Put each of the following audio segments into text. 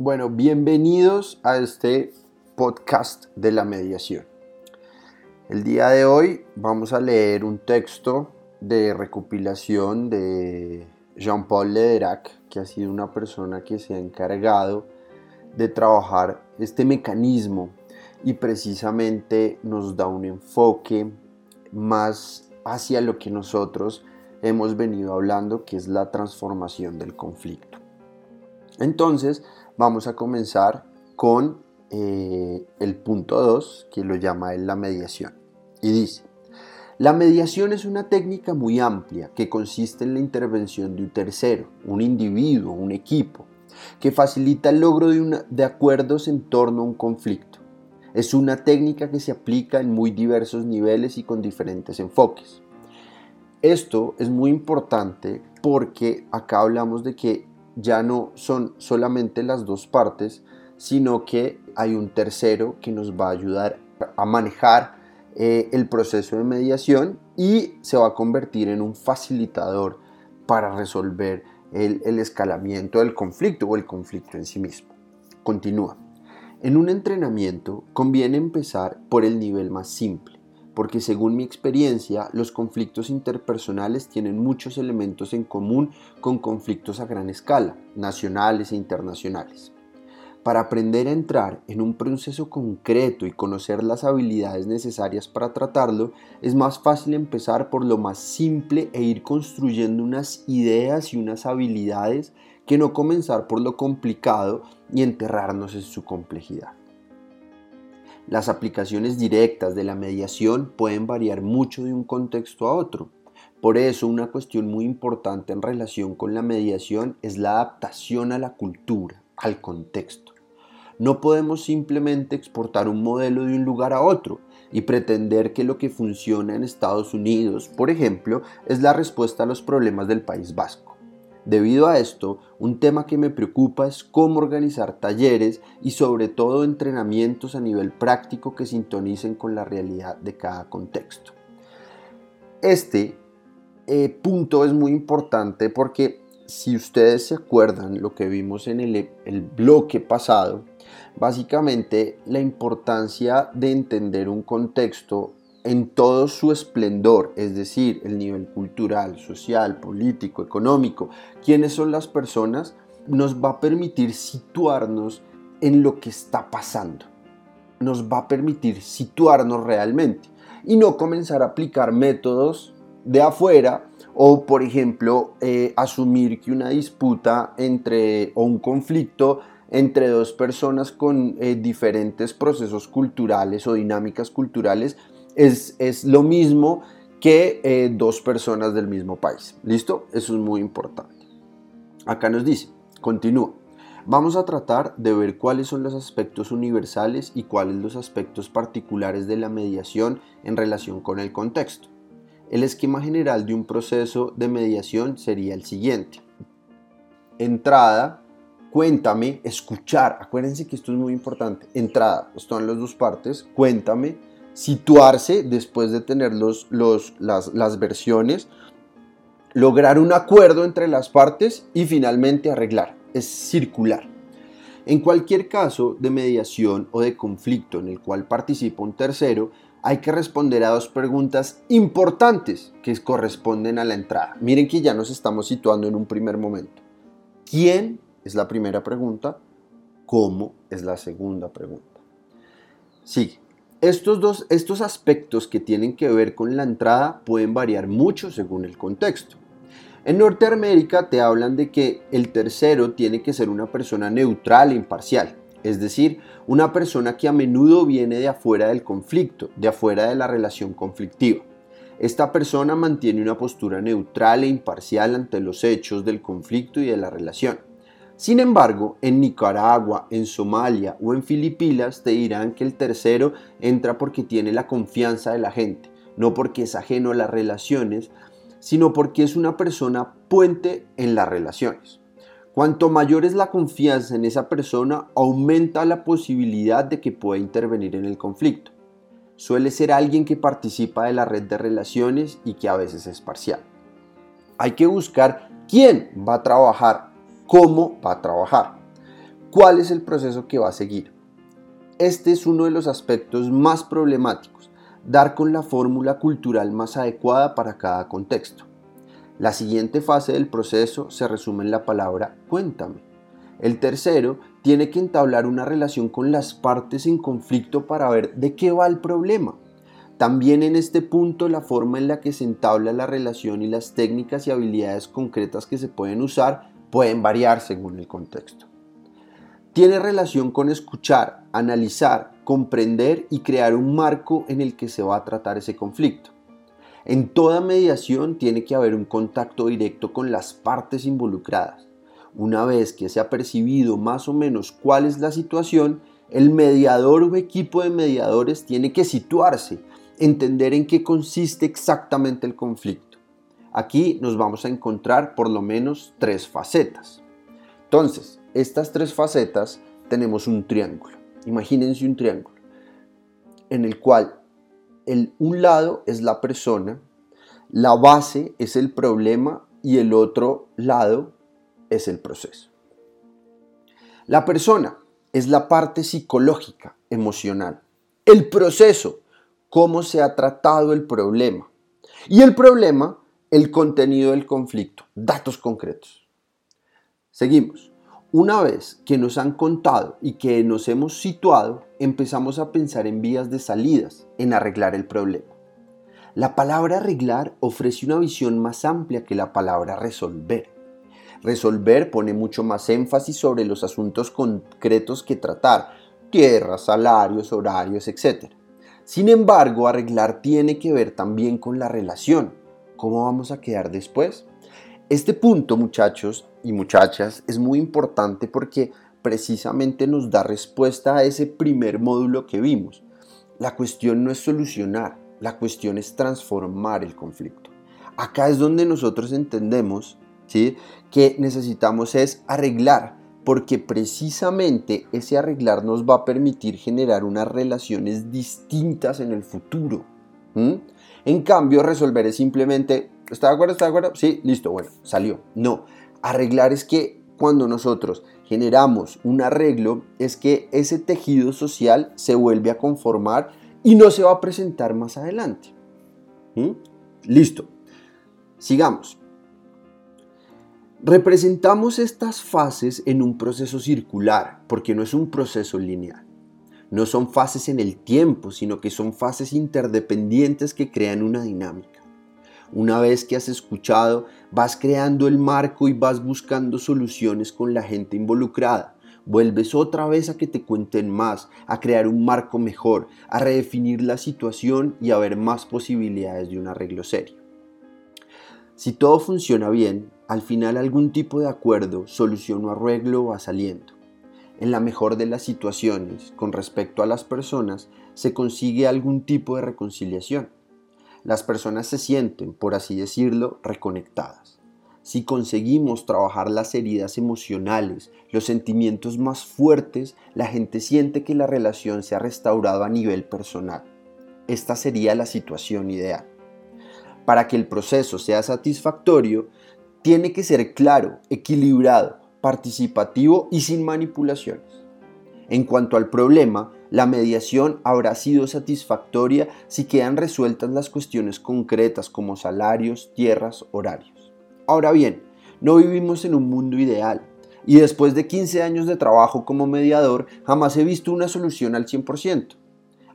Bueno, bienvenidos a este podcast de la mediación. El día de hoy vamos a leer un texto de recopilación de Jean-Paul Lederac, que ha sido una persona que se ha encargado de trabajar este mecanismo y precisamente nos da un enfoque más hacia lo que nosotros hemos venido hablando, que es la transformación del conflicto. Entonces, vamos a comenzar con eh, el punto 2, que lo llama la mediación. Y dice, la mediación es una técnica muy amplia que consiste en la intervención de un tercero, un individuo, un equipo, que facilita el logro de, de acuerdos en torno a un conflicto. Es una técnica que se aplica en muy diversos niveles y con diferentes enfoques. Esto es muy importante porque acá hablamos de que ya no son solamente las dos partes, sino que hay un tercero que nos va a ayudar a manejar eh, el proceso de mediación y se va a convertir en un facilitador para resolver el, el escalamiento del conflicto o el conflicto en sí mismo. Continúa. En un entrenamiento conviene empezar por el nivel más simple, porque según mi experiencia los conflictos interpersonales tienen muchos elementos en común con conflictos a gran escala, nacionales e internacionales. Para aprender a entrar en un proceso concreto y conocer las habilidades necesarias para tratarlo, es más fácil empezar por lo más simple e ir construyendo unas ideas y unas habilidades que no comenzar por lo complicado y enterrarnos en su complejidad. Las aplicaciones directas de la mediación pueden variar mucho de un contexto a otro. Por eso una cuestión muy importante en relación con la mediación es la adaptación a la cultura, al contexto. No podemos simplemente exportar un modelo de un lugar a otro y pretender que lo que funciona en Estados Unidos, por ejemplo, es la respuesta a los problemas del País Vasco. Debido a esto, un tema que me preocupa es cómo organizar talleres y sobre todo entrenamientos a nivel práctico que sintonicen con la realidad de cada contexto. Este eh, punto es muy importante porque si ustedes se acuerdan lo que vimos en el, el bloque pasado, Básicamente, la importancia de entender un contexto en todo su esplendor, es decir, el nivel cultural, social, político, económico, quiénes son las personas, nos va a permitir situarnos en lo que está pasando. Nos va a permitir situarnos realmente y no comenzar a aplicar métodos de afuera o, por ejemplo, eh, asumir que una disputa entre o un conflicto entre dos personas con eh, diferentes procesos culturales o dinámicas culturales es, es lo mismo que eh, dos personas del mismo país. ¿Listo? Eso es muy importante. Acá nos dice, continúa. Vamos a tratar de ver cuáles son los aspectos universales y cuáles los aspectos particulares de la mediación en relación con el contexto. El esquema general de un proceso de mediación sería el siguiente. Entrada, cuéntame, escuchar, acuérdense que esto es muy importante, entrada, están las dos partes, cuéntame, situarse después de tener los, las, las versiones, lograr un acuerdo entre las partes y finalmente arreglar, es circular. En cualquier caso de mediación o de conflicto en el cual participa un tercero, hay que responder a dos preguntas importantes que corresponden a la entrada. Miren que ya nos estamos situando en un primer momento. ¿Quién es la primera pregunta. ¿Cómo? Es la segunda pregunta. Sí, estos dos estos aspectos que tienen que ver con la entrada pueden variar mucho según el contexto. En Norteamérica te hablan de que el tercero tiene que ser una persona neutral e imparcial, es decir, una persona que a menudo viene de afuera del conflicto, de afuera de la relación conflictiva. Esta persona mantiene una postura neutral e imparcial ante los hechos del conflicto y de la relación. Sin embargo, en Nicaragua, en Somalia o en Filipinas te dirán que el tercero entra porque tiene la confianza de la gente, no porque es ajeno a las relaciones, sino porque es una persona puente en las relaciones. Cuanto mayor es la confianza en esa persona, aumenta la posibilidad de que pueda intervenir en el conflicto. Suele ser alguien que participa de la red de relaciones y que a veces es parcial. Hay que buscar quién va a trabajar cómo va a trabajar. cuál es el proceso que va a seguir. Este es uno de los aspectos más problemáticos, dar con la fórmula cultural más adecuada para cada contexto. La siguiente fase del proceso se resume en la palabra cuéntame. El tercero tiene que entablar una relación con las partes en conflicto para ver de qué va el problema. También en este punto la forma en la que se entabla la relación y las técnicas y habilidades concretas que se pueden usar pueden variar según el contexto tiene relación con escuchar, analizar, comprender y crear un marco en el que se va a tratar ese conflicto. En toda mediación tiene que haber un contacto directo con las partes involucradas. Una vez que se ha percibido más o menos cuál es la situación, el mediador o equipo de mediadores tiene que situarse, entender en qué consiste exactamente el conflicto. Aquí nos vamos a encontrar por lo menos tres facetas. Entonces, estas tres facetas tenemos un triángulo. Imagínense un triángulo en el cual el, un lado es la persona, la base es el problema y el otro lado es el proceso. La persona es la parte psicológica, emocional. El proceso, cómo se ha tratado el problema. Y el problema, el contenido del conflicto, datos concretos. Seguimos. Una vez que nos han contado y que nos hemos situado, empezamos a pensar en vías de salidas, en arreglar el problema. La palabra arreglar ofrece una visión más amplia que la palabra resolver. Resolver pone mucho más énfasis sobre los asuntos concretos que tratar, tierras, salarios, horarios, etc. Sin embargo, arreglar tiene que ver también con la relación. ¿Cómo vamos a quedar después? Este punto, muchachos y muchachas, es muy importante porque precisamente nos da respuesta a ese primer módulo que vimos. La cuestión no es solucionar, la cuestión es transformar el conflicto. Acá es donde nosotros entendemos ¿sí? que necesitamos es arreglar, porque precisamente ese arreglar nos va a permitir generar unas relaciones distintas en el futuro. En cambio, resolver es simplemente ¿Está de acuerdo? ¿Está de acuerdo? Sí, listo, bueno, salió. No, arreglar es que cuando nosotros generamos un arreglo, es que ese tejido social se vuelve a conformar y no se va a presentar más adelante. ¿Mm? Listo. Sigamos. Representamos estas fases en un proceso circular, porque no es un proceso lineal. No son fases en el tiempo, sino que son fases interdependientes que crean una dinámica. Una vez que has escuchado, vas creando el marco y vas buscando soluciones con la gente involucrada. Vuelves otra vez a que te cuenten más, a crear un marco mejor, a redefinir la situación y a ver más posibilidades de un arreglo serio. Si todo funciona bien, al final algún tipo de acuerdo, solución o arreglo va saliendo. En la mejor de las situaciones, con respecto a las personas, se consigue algún tipo de reconciliación las personas se sienten, por así decirlo, reconectadas. Si conseguimos trabajar las heridas emocionales, los sentimientos más fuertes, la gente siente que la relación se ha restaurado a nivel personal. Esta sería la situación ideal. Para que el proceso sea satisfactorio, tiene que ser claro, equilibrado, participativo y sin manipulaciones. En cuanto al problema, la mediación habrá sido satisfactoria si quedan resueltas las cuestiones concretas como salarios, tierras, horarios. Ahora bien, no vivimos en un mundo ideal y después de 15 años de trabajo como mediador jamás he visto una solución al 100%.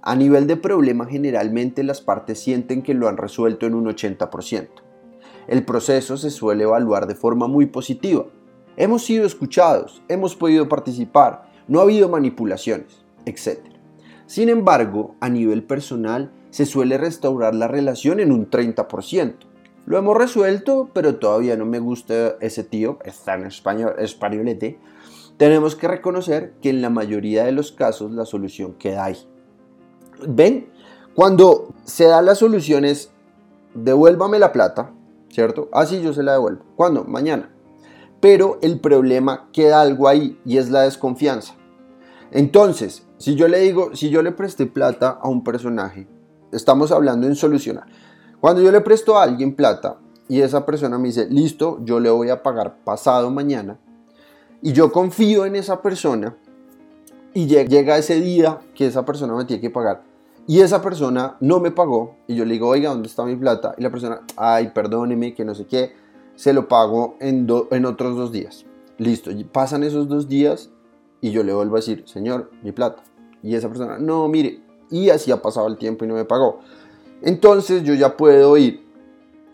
A nivel de problema generalmente las partes sienten que lo han resuelto en un 80%. El proceso se suele evaluar de forma muy positiva. Hemos sido escuchados, hemos podido participar, no ha habido manipulaciones etc. Sin embargo, a nivel personal, se suele restaurar la relación en un 30%. Lo hemos resuelto, pero todavía no me gusta ese tío, está en español, españolete. Tenemos que reconocer que en la mayoría de los casos la solución queda ahí. ¿Ven? Cuando se da la solución es, devuélvame la plata, ¿cierto? Así yo se la devuelvo. ¿Cuándo? Mañana. Pero el problema queda algo ahí y es la desconfianza. Entonces, si yo le digo, si yo le presté plata a un personaje, estamos hablando en solucionar. Cuando yo le presto a alguien plata y esa persona me dice, listo, yo le voy a pagar pasado mañana, y yo confío en esa persona y llega ese día que esa persona me tiene que pagar y esa persona no me pagó y yo le digo, oiga, ¿dónde está mi plata? Y la persona, ay, perdóneme, que no sé qué, se lo pago en, en otros dos días. Listo, pasan esos dos días y yo le vuelvo a decir, señor, mi plata. Y esa persona, no, mire, y así ha pasado el tiempo y no me pagó. Entonces yo ya puedo ir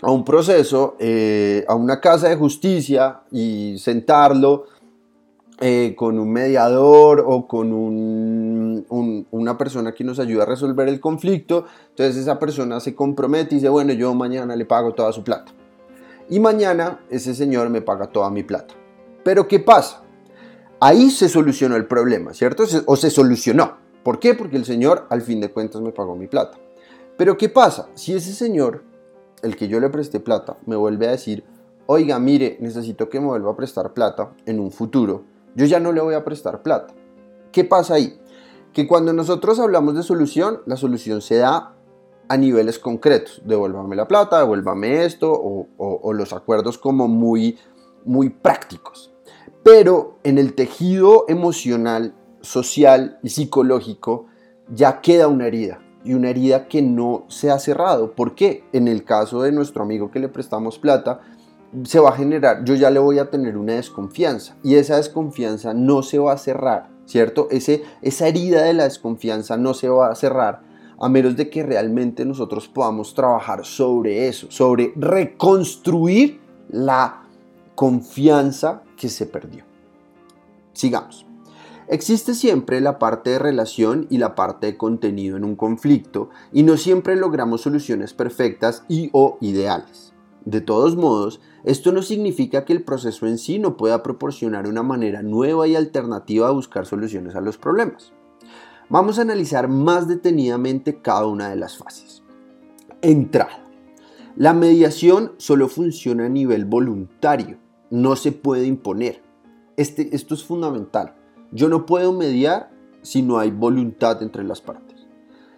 a un proceso, eh, a una casa de justicia y sentarlo eh, con un mediador o con una persona que nos ayuda a resolver el conflicto. Entonces esa persona se compromete y dice, bueno, yo mañana le pago toda su plata. Y mañana ese señor me paga toda mi plata. Pero ¿qué pasa? Ahí se solucionó el problema, ¿cierto? O se solucionó. ¿Por qué? Porque el señor al fin de cuentas me pagó mi plata. Pero ¿qué pasa? Si ese señor, el que yo le presté plata, me vuelve a decir, oiga, mire, necesito que me vuelva a prestar plata en un futuro yo ya no le voy a prestar plata. ¿Qué pasa ahí? Que cuando nosotros hablamos de solución, la solución se da a niveles concretos. Devuélvame la plata, devuélvame esto, o, los acuerdos como muy, muy prácticos. Pero en el tejido emocional, social y psicológico ya queda una herida. Y una herida que no se ha cerrado. ¿Por qué? En el caso de nuestro amigo que le prestamos plata, se va a generar, yo ya le voy a tener una desconfianza y esa desconfianza no se va a cerrar, ¿cierto? Ese, esa herida de la desconfianza no se va a cerrar a menos de que realmente nosotros podamos trabajar sobre eso, sobre reconstruir la confianza que se perdió. Sigamos. Existe siempre la parte de relación y la parte de contenido en un conflicto y no siempre logramos soluciones perfectas y o ideales. De todos modos, esto no significa que el proceso en sí no pueda proporcionar una manera nueva y alternativa de buscar soluciones a los problemas. Vamos a analizar más detenidamente cada una de las fases. Entrada. La mediación solo funciona a nivel voluntario, no se puede imponer. Este, esto es fundamental. Yo no puedo mediar si no hay voluntad entre las partes.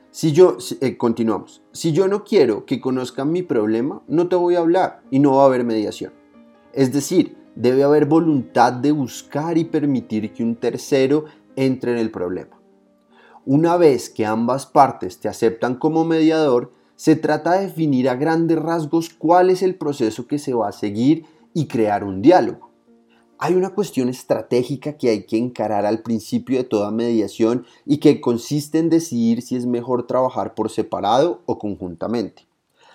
Si yo, eh, continuamos, si yo no quiero que conozcan mi problema, no te voy a hablar y no va a haber mediación. Es decir, debe haber voluntad de buscar y permitir que un tercero entre en el problema. Una vez que ambas partes te aceptan como mediador, se trata de definir a grandes rasgos cuál es el proceso que se va a seguir y crear un diálogo. Hay una cuestión estratégica que hay que encarar al principio de toda mediación y que consiste en decidir si es mejor trabajar por separado o conjuntamente.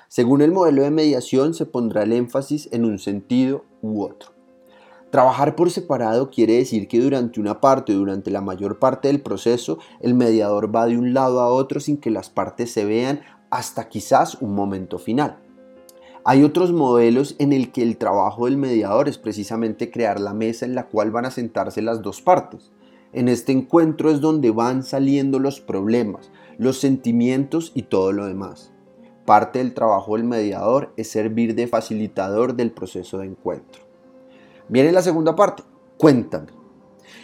Según el modelo de mediación se pondrá el énfasis en un sentido u otro. Trabajar por separado quiere decir que durante una parte durante la mayor parte del proceso el mediador va de un lado a otro sin que las partes se vean hasta quizás un momento final. Hay otros modelos en el que el trabajo del mediador es precisamente crear la mesa en la cual van a sentarse las dos partes. En este encuentro es donde van saliendo los problemas, los sentimientos y todo lo demás. Parte del trabajo del mediador es servir de facilitador del proceso de encuentro. Viene la segunda parte, cuéntame.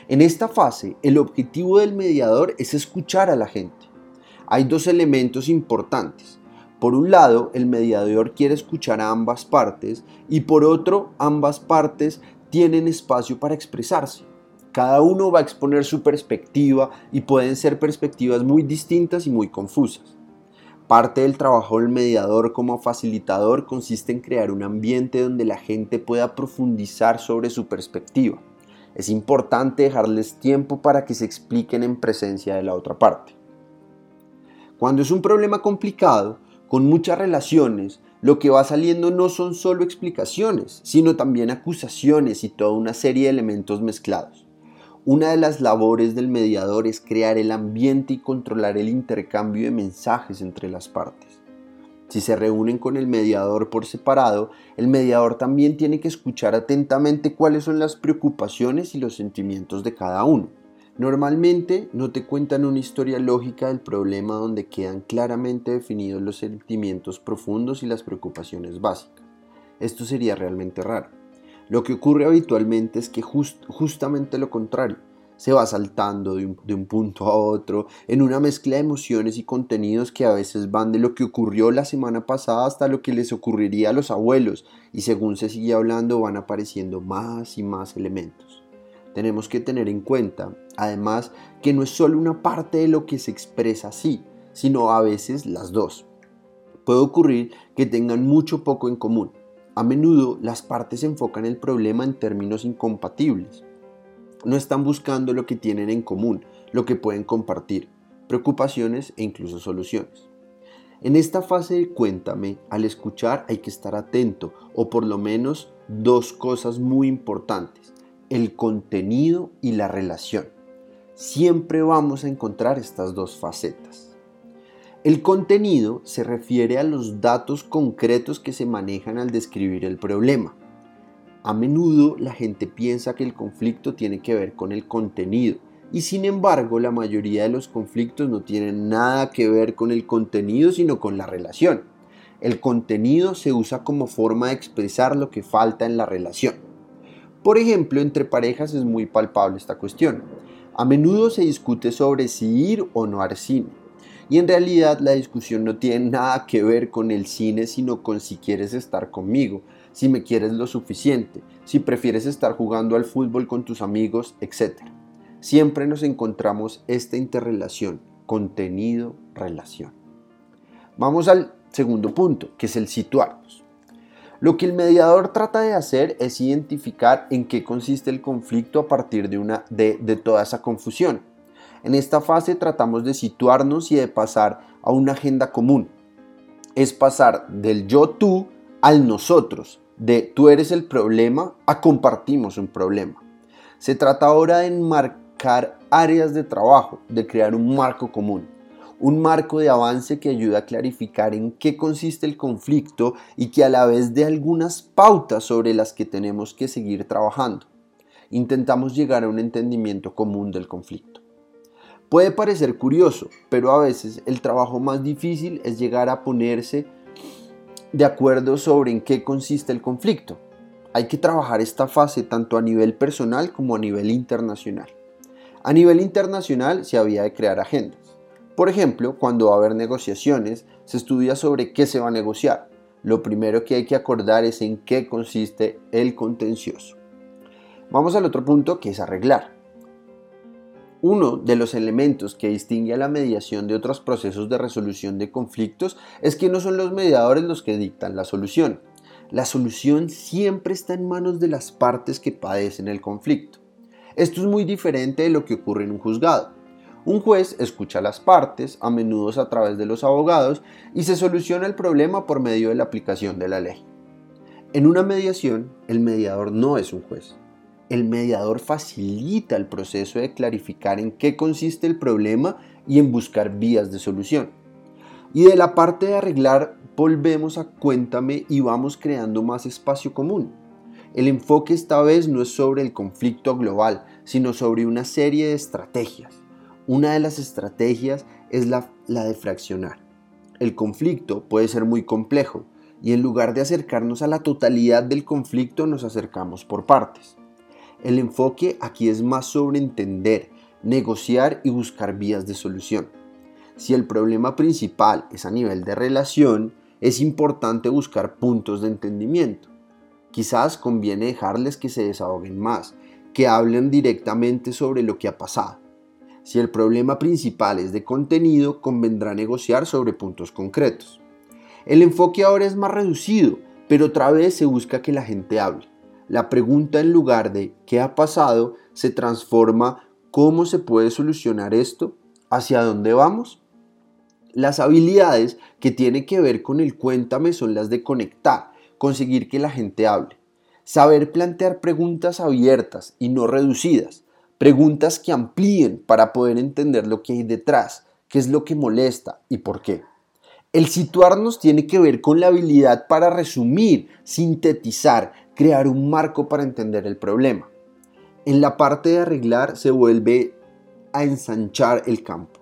En esta fase, el objetivo del mediador es escuchar a la gente. Hay dos elementos importantes. Por un lado, el mediador quiere escuchar a ambas partes y por otro, ambas partes tienen espacio para expresarse. Cada uno va a exponer su perspectiva y pueden ser perspectivas muy distintas y muy confusas. Parte del trabajo del mediador como facilitador consiste en crear un ambiente donde la gente pueda profundizar sobre su perspectiva. Es importante dejarles tiempo para que se expliquen en presencia de la otra parte. Cuando es un problema complicado, con muchas relaciones, lo que va saliendo no son solo explicaciones, sino también acusaciones y toda una serie de elementos mezclados. Una de las labores del mediador es crear el ambiente y controlar el intercambio de mensajes entre las partes. Si se reúnen con el mediador por separado, el mediador también tiene que escuchar atentamente cuáles son las preocupaciones y los sentimientos de cada uno. Normalmente no te cuentan una historia lógica del problema donde quedan claramente definidos los sentimientos profundos y las preocupaciones básicas. Esto sería realmente raro. Lo que ocurre habitualmente es que justamente lo contrario. Se va saltando de un, de un punto a otro en una mezcla de emociones y contenidos que a veces van de lo que ocurrió la semana pasada hasta lo que les ocurriría a los abuelos y según se sigue hablando van apareciendo más y más elementos. tenemos que tener en cuenta, además, que no es solo una parte de lo que se expresa así, sino a veces las dos. Puede ocurrir que tengan mucho poco en común. A menudo las partes enfocan el problema en términos incompatibles. No están buscando lo que tienen en común, lo que pueden compartir, preocupaciones e incluso soluciones. En esta fase de cuéntame, al escuchar hay que estar atento, o por lo menos dos cosas muy importantes, el contenido y la relación. Siempre vamos a encontrar estas dos facetas. El contenido se refiere a los datos concretos que se manejan al describir el problema. A menudo la gente piensa que el conflicto tiene que ver con el contenido, y sin embargo, la mayoría de los conflictos no tienen nada que ver con el contenido, sino con la relación. El contenido se usa como forma de expresar lo que falta en la relación. Por ejemplo, entre parejas es muy palpable esta cuestión. A menudo se discute sobre si ir o no al. Y en realidad la discusión no tiene nada que ver con el cine, sino con si quieres estar conmigo, si me quieres lo suficiente, si prefieres estar jugando al fútbol con tus amigos, etc siempre nos encontramos esta interrelación, contenido-relación. Vamos al segundo punto, que es el situarnos. Lo que el mediador trata de hacer es identificar en qué consiste el conflicto a partir de, de toda esa confusión. En esta fase tratamos de situarnos y de pasar a una agenda común. Es pasar del yo-tú al nosotros, de tú eres el problema a compartimos un problema. Se trata ahora de enmarcar áreas de trabajo, de crear un marco común, un marco de avance que ayuda a clarificar en qué consiste el conflicto y que a la vez dé algunas pautas sobre las que tenemos que seguir trabajando. Intentamos llegar a un entendimiento común del conflicto. Puede parecer curioso, pero a veces el trabajo más difícil es llegar a ponerse de acuerdo sobre en qué consiste el conflicto. Hay que trabajar esta fase tanto a nivel personal como a nivel internacional. A nivel internacional se había de crear agendas. Por ejemplo, cuando va a haber negociaciones, se estudia sobre qué se va a negociar. Lo primero que hay que acordar es en qué consiste el contencioso. Vamos al otro punto que es arreglar. Uno de los elementos que distingue a la mediación de otros procesos de resolución de conflictos es que no son los mediadores los que dictan la solución. La solución siempre está en manos de las partes que padecen el conflicto. Esto es muy diferente de lo que ocurre en un juzgado. Un juez escucha las partes, a menudo a través de los abogados, y se soluciona el problema por medio de la aplicación de la ley. En una mediación, el mediador no es un juez. El mediador facilita el proceso de clarificar en qué consiste el problema y en buscar vías de solución. Y de la parte de arreglar, volvemos a cuéntame y vamos creando más espacio común. El enfoque esta vez no es sobre el conflicto global, sino sobre una serie de estrategias. Una de las estrategias es la, de fraccionar. El conflicto puede ser muy complejo y en lugar de acercarnos a la totalidad del conflicto nos acercamos por partes. El enfoque aquí es más sobre entender, negociar y buscar vías de solución. Si el problema principal es a nivel de relación, es importante buscar puntos de entendimiento. Quizás conviene dejarles que se desahoguen más, que hablen directamente sobre lo que ha pasado. Si el problema principal es de contenido, convendrá negociar sobre puntos concretos. El enfoque ahora es más reducido, pero otra vez se busca que la gente hable. La pregunta en lugar de ¿qué ha pasado? se transforma ¿cómo se puede solucionar esto? ¿Hacia dónde vamos? Las habilidades que tienen que ver con el cuéntame son las de conectar, conseguir que la gente hable. Saber plantear preguntas abiertas y no reducidas. Preguntas que amplíen para poder entender lo que hay detrás, qué es lo que molesta y por qué. El situarnos tiene que ver con la habilidad para resumir, sintetizar, crear un marco para entender el problema. En la parte de arreglar se vuelve a ensanchar el campo.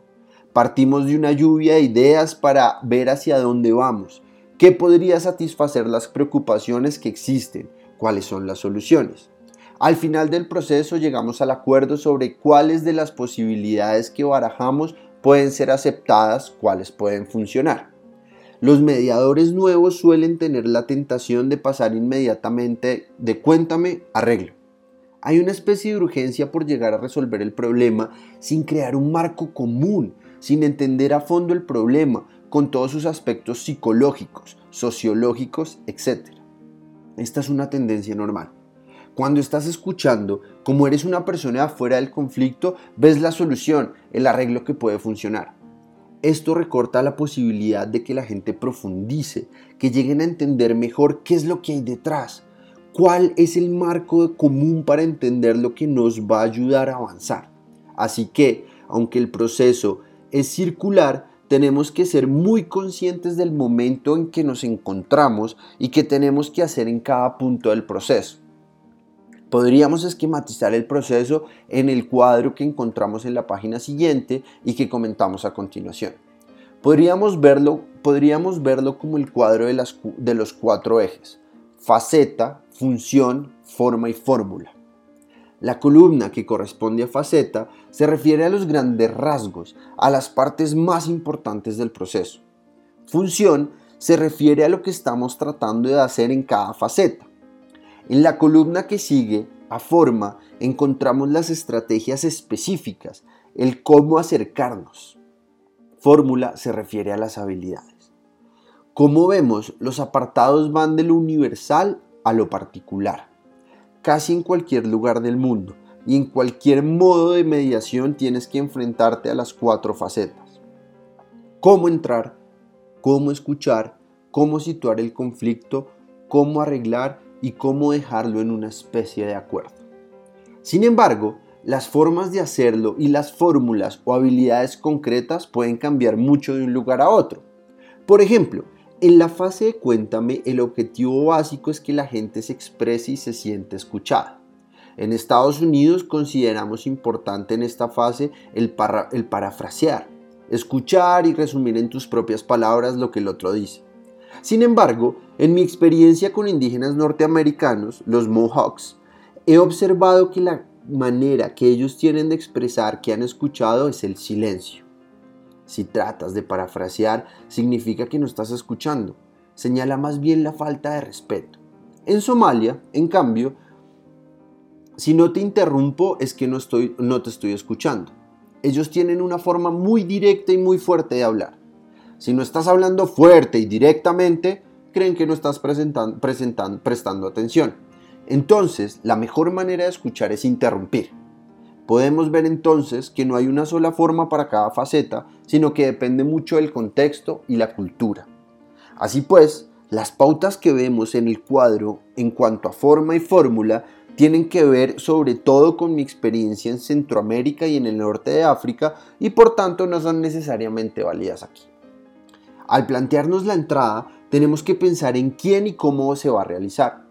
Partimos de una lluvia de ideas para ver hacia dónde vamos ¿Qué podría satisfacer las preocupaciones que existen? ¿Cuáles son las soluciones? Al final del proceso llegamos al acuerdo sobre cuáles de las posibilidades que barajamos pueden ser aceptadas, cuáles pueden funcionar. Los mediadores nuevos suelen tener la tentación de pasar inmediatamente de cuéntame, arreglo. Hay una especie de urgencia por llegar a resolver el problema sin crear un marco común, sin entender a fondo el problema con todos sus aspectos psicológicos, sociológicos, etc. Esta es una tendencia normal. Cuando estás escuchando, como eres una persona afuera del conflicto, ves la solución, el arreglo que puede funcionar. Esto recorta la posibilidad de que la gente profundice, que lleguen a entender mejor qué es lo que hay detrás, cuál es el marco común para entender lo que nos va a ayudar a avanzar. Así que, aunque el proceso es circular, tenemos que ser muy conscientes del momento en que nos encontramos y qué tenemos que hacer en cada punto del proceso. Podríamos esquematizar el proceso en el cuadro que encontramos en la página siguiente y que comentamos a continuación. Podríamos verlo, podríamos verlo como el cuadro de, las, de los cuatro ejes, faceta, función, forma y fórmula. La columna que corresponde a faceta se refiere a los grandes rasgos, a las partes más importantes del proceso. Función se refiere a lo que estamos tratando de hacer en cada faceta. En la columna que sigue, a forma, encontramos las estrategias específicas, el cómo acercarnos. Fórmula se refiere a las habilidades. Como vemos, los apartados van de lo universal a lo particular. Casi en cualquier lugar del mundo y en cualquier modo de mediación tienes que enfrentarte a las cuatro facetas. Cómo entrar, cómo escuchar, cómo situar el conflicto, cómo arreglar y cómo dejarlo en una especie de acuerdo. Sin embargo, las formas de hacerlo y las fórmulas o habilidades concretas pueden cambiar mucho de un lugar a otro. Por ejemplo, en la fase de cuéntame, el objetivo básico es que la gente se exprese y se siente escuchada. En Estados Unidos consideramos importante en esta fase el, el parafrasear, escuchar y resumir en tus propias palabras lo que el otro dice. Sin embargo, en mi experiencia con indígenas norteamericanos, los Mohawks, he observado que la manera que ellos tienen de expresar que han escuchado es el silencio. Si tratas de parafrasear, significa que no estás escuchando. Señala más bien la falta de respeto. En Somalia, en cambio, si no te interrumpo es que no, estoy, no te estoy escuchando. Ellos tienen una forma muy directa y muy fuerte de hablar. Si no estás hablando fuerte y directamente, creen que no estás prestando atención. Entonces, la mejor manera de escuchar es interrumpir. Podemos ver entonces que no hay una sola forma para cada faceta, sino que depende mucho del contexto y la cultura. Así pues, las pautas que vemos en el cuadro en cuanto a forma y fórmula tienen que ver sobre todo con mi experiencia en Centroamérica y en el norte de África y por tanto no son necesariamente válidas aquí. Al plantearnos la entrada, tenemos que pensar en quién y cómo se va a realizar.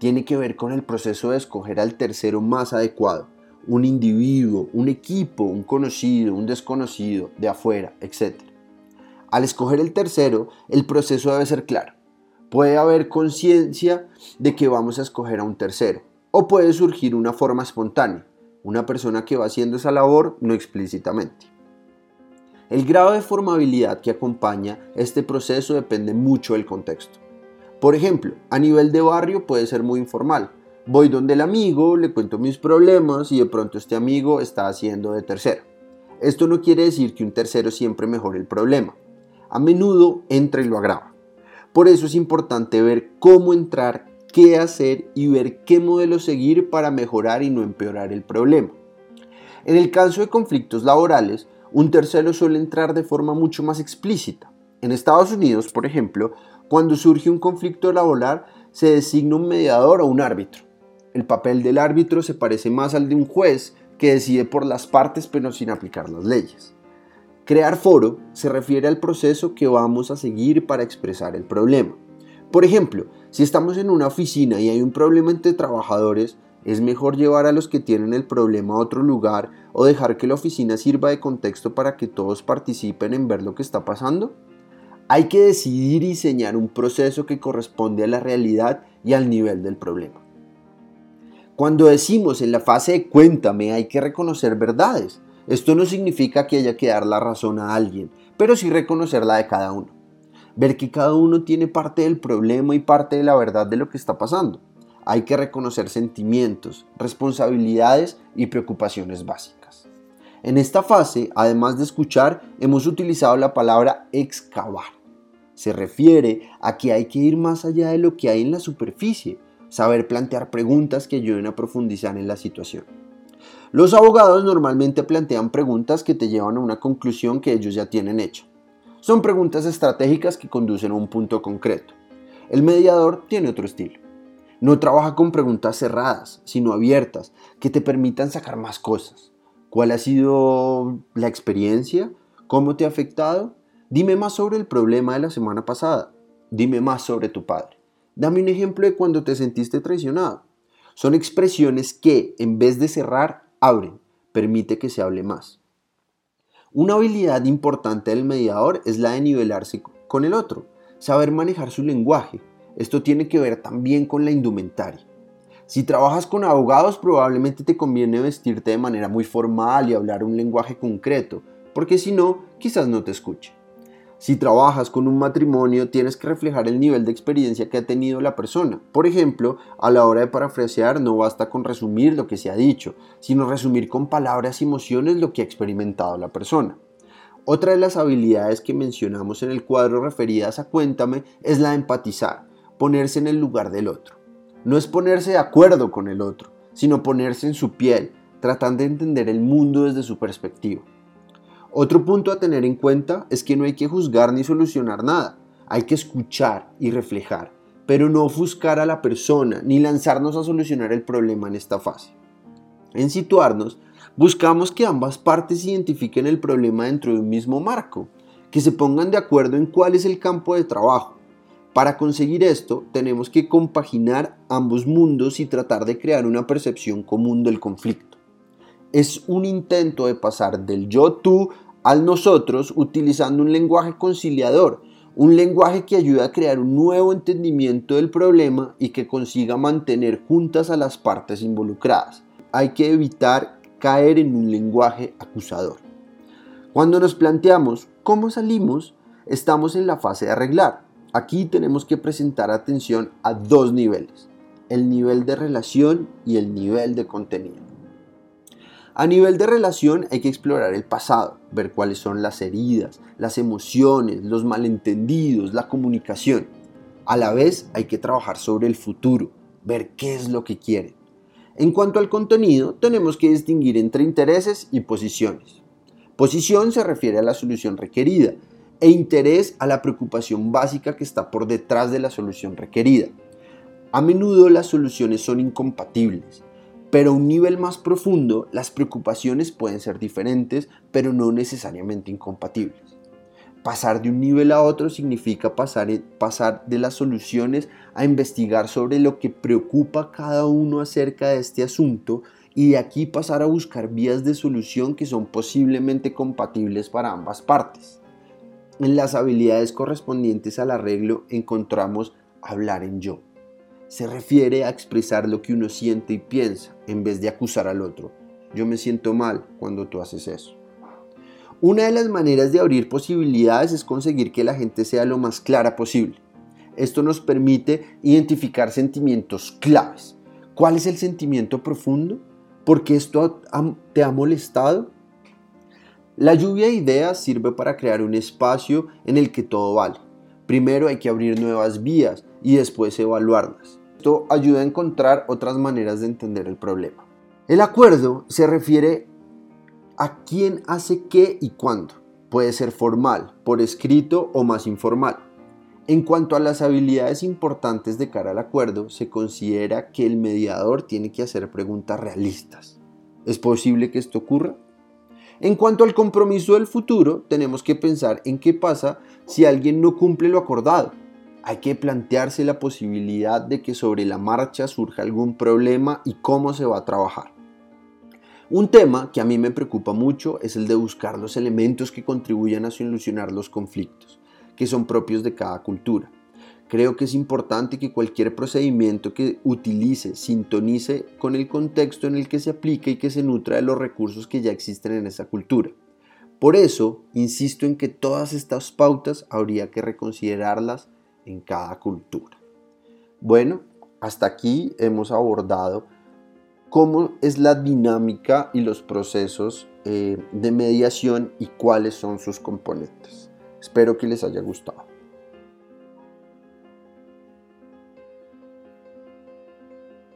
Tiene que ver con el proceso de escoger al tercero más adecuado, un individuo, un equipo, un conocido, un desconocido, de afuera, etc. Al escoger el tercero, el proceso debe ser claro. Puede haber conciencia de que vamos a escoger a un tercero, o puede surgir una forma espontánea, una persona que va haciendo esa labor no explícitamente. El grado de formabilidad que acompaña este proceso depende mucho del contexto. Por ejemplo, a nivel de barrio puede ser muy informal. Voy donde el amigo, le cuento mis problemas y de pronto este amigo está haciendo de tercero. Esto no quiere decir que un tercero siempre mejore el problema. A menudo entra y lo agrava. Por eso es importante ver cómo entrar, qué hacer y ver qué modelo seguir para mejorar y no empeorar el problema. En el caso de conflictos laborales, un tercero suele entrar de forma mucho más explícita. En Estados Unidos, por ejemplo, cuando surge un conflicto laboral, se designa un mediador o un árbitro. El papel del árbitro se parece más al de un juez que decide por las partes pero sin aplicar las leyes. Crear foro se refiere al proceso que vamos a seguir para expresar el problema. Por ejemplo, si estamos en una oficina y hay un problema entre trabajadores, ¿Es mejor llevar a los que tienen el problema a otro lugar o dejar que la oficina sirva de contexto para que todos participen en ver lo que está pasando? Hay que decidir y diseñar un proceso que corresponde a la realidad y al nivel del problema. Cuando decimos en la fase de cuéntame hay que reconocer verdades, esto no significa que haya que dar la razón a alguien, pero sí reconocer la de cada uno. Ver que cada uno tiene parte del problema y parte de la verdad de lo que está pasando. Hay que reconocer sentimientos, responsabilidades y preocupaciones básicas. En esta fase, además de escuchar, hemos utilizado la palabra excavar. Se refiere a que hay que ir más allá de lo que hay en la superficie, saber plantear preguntas que ayuden a profundizar en la situación. Los abogados normalmente plantean preguntas que te llevan a una conclusión que ellos ya tienen hecha. Son preguntas estratégicas que conducen a un punto concreto. El mediador tiene otro estilo. No trabaja con preguntas cerradas, sino abiertas, que te permitan sacar más cosas. ¿Cuál ha sido la experiencia? ¿Cómo te ha afectado? Dime más sobre el problema de la semana pasada. Dime más sobre tu padre. Dame un ejemplo de cuando te sentiste traicionado. Son expresiones que, en vez de cerrar, abren. Permite que se hable más. Una habilidad importante del mediador es la de nivelarse con el otro, saber manejar su lenguaje, esto tiene que ver también con la indumentaria. Si trabajas con abogados probablemente te conviene vestirte de manera muy formal y hablar un lenguaje concreto, porque si no, quizás no te escuche. Si trabajas con un matrimonio, tienes que reflejar el nivel de experiencia que ha tenido la persona. Por ejemplo, a la hora de parafrasear no basta con resumir lo que se ha dicho, sino resumir con palabras y emociones lo que ha experimentado la persona. Otra de las habilidades que mencionamos en el cuadro referidas a Cuéntame es la de empatizar ponerse en el lugar del otro. No es ponerse de acuerdo con el otro, sino ponerse en su piel, tratando de entender el mundo desde su perspectiva. Otro punto a tener en cuenta es que no hay que juzgar ni solucionar nada, hay que escuchar y reflejar, pero no ofuscar a la persona ni lanzarnos a solucionar el problema en esta fase. En situarnos, buscamos que ambas partes identifiquen el problema dentro de un mismo marco, que se pongan de acuerdo en cuál es el campo de trabajo, para conseguir esto, tenemos que compaginar ambos mundos y tratar de crear una percepción común del conflicto. Es un intento de pasar del yo-tú al nosotros utilizando un lenguaje conciliador, un lenguaje que ayuda a crear un nuevo entendimiento del problema y que consiga mantener juntas a las partes involucradas. Hay que evitar caer en un lenguaje acusador. Cuando nos planteamos cómo salimos, estamos en la fase de arreglar Aquí tenemos que presentar atención a dos niveles, el nivel de relación y el nivel de contenido. A nivel de relación hay que explorar el pasado, ver cuáles son las heridas, las emociones, los malentendidos, la comunicación. A la vez hay que trabajar sobre el futuro, ver qué es lo que quiere. En cuanto al contenido, tenemos que distinguir entre intereses y posiciones. Posición se refiere a la solución requerida e interés a la preocupación básica que está por detrás de la solución requerida. A menudo las soluciones son incompatibles, pero a un nivel más profundo las preocupaciones pueden ser diferentes, pero no necesariamente incompatibles. Pasar de un nivel a otro significa pasar, de las soluciones a investigar sobre lo que preocupa a cada uno acerca de este asunto y de aquí pasar a buscar vías de solución que son posiblemente compatibles para ambas partes. En las habilidades correspondientes al arreglo encontramos hablar en yo. Se refiere a expresar lo que uno siente y piensa en vez de acusar al otro. Yo me siento mal cuando tú haces eso. Una de las maneras de abrir posibilidades es conseguir que la gente sea lo más clara posible. Esto nos permite identificar sentimientos claves. ¿Cuál es el sentimiento profundo? ¿Por qué esto te ha molestado? La lluvia de ideas sirve para crear un espacio en el que todo vale. Primero hay que abrir nuevas vías y después evaluarlas. Esto ayuda a encontrar otras maneras de entender el problema. El acuerdo se refiere a quién hace qué y cuándo. Puede ser formal, por escrito o más informal. En cuanto a las habilidades importantes de cara al acuerdo, se considera que el mediador tiene que hacer preguntas realistas. ¿Es posible que esto ocurra? En cuanto al compromiso del futuro, tenemos que pensar en qué pasa si alguien no cumple lo acordado. Hay que plantearse la posibilidad de que sobre la marcha surja algún problema y cómo se va a trabajar. Un tema que a mí me preocupa mucho es el de buscar los elementos que contribuyan a solucionar los conflictos, que son propios de cada cultura. Creo que es importante que cualquier procedimiento que utilice sintonice con el contexto en el que se aplica y que se nutra de los recursos que ya existen en esa cultura. Por eso, insisto en que todas estas pautas habría que reconsiderarlas en cada cultura. Bueno, hasta aquí hemos abordado cómo es la dinámica y los procesos eh, de mediación y cuáles son sus componentes. Espero que les haya gustado.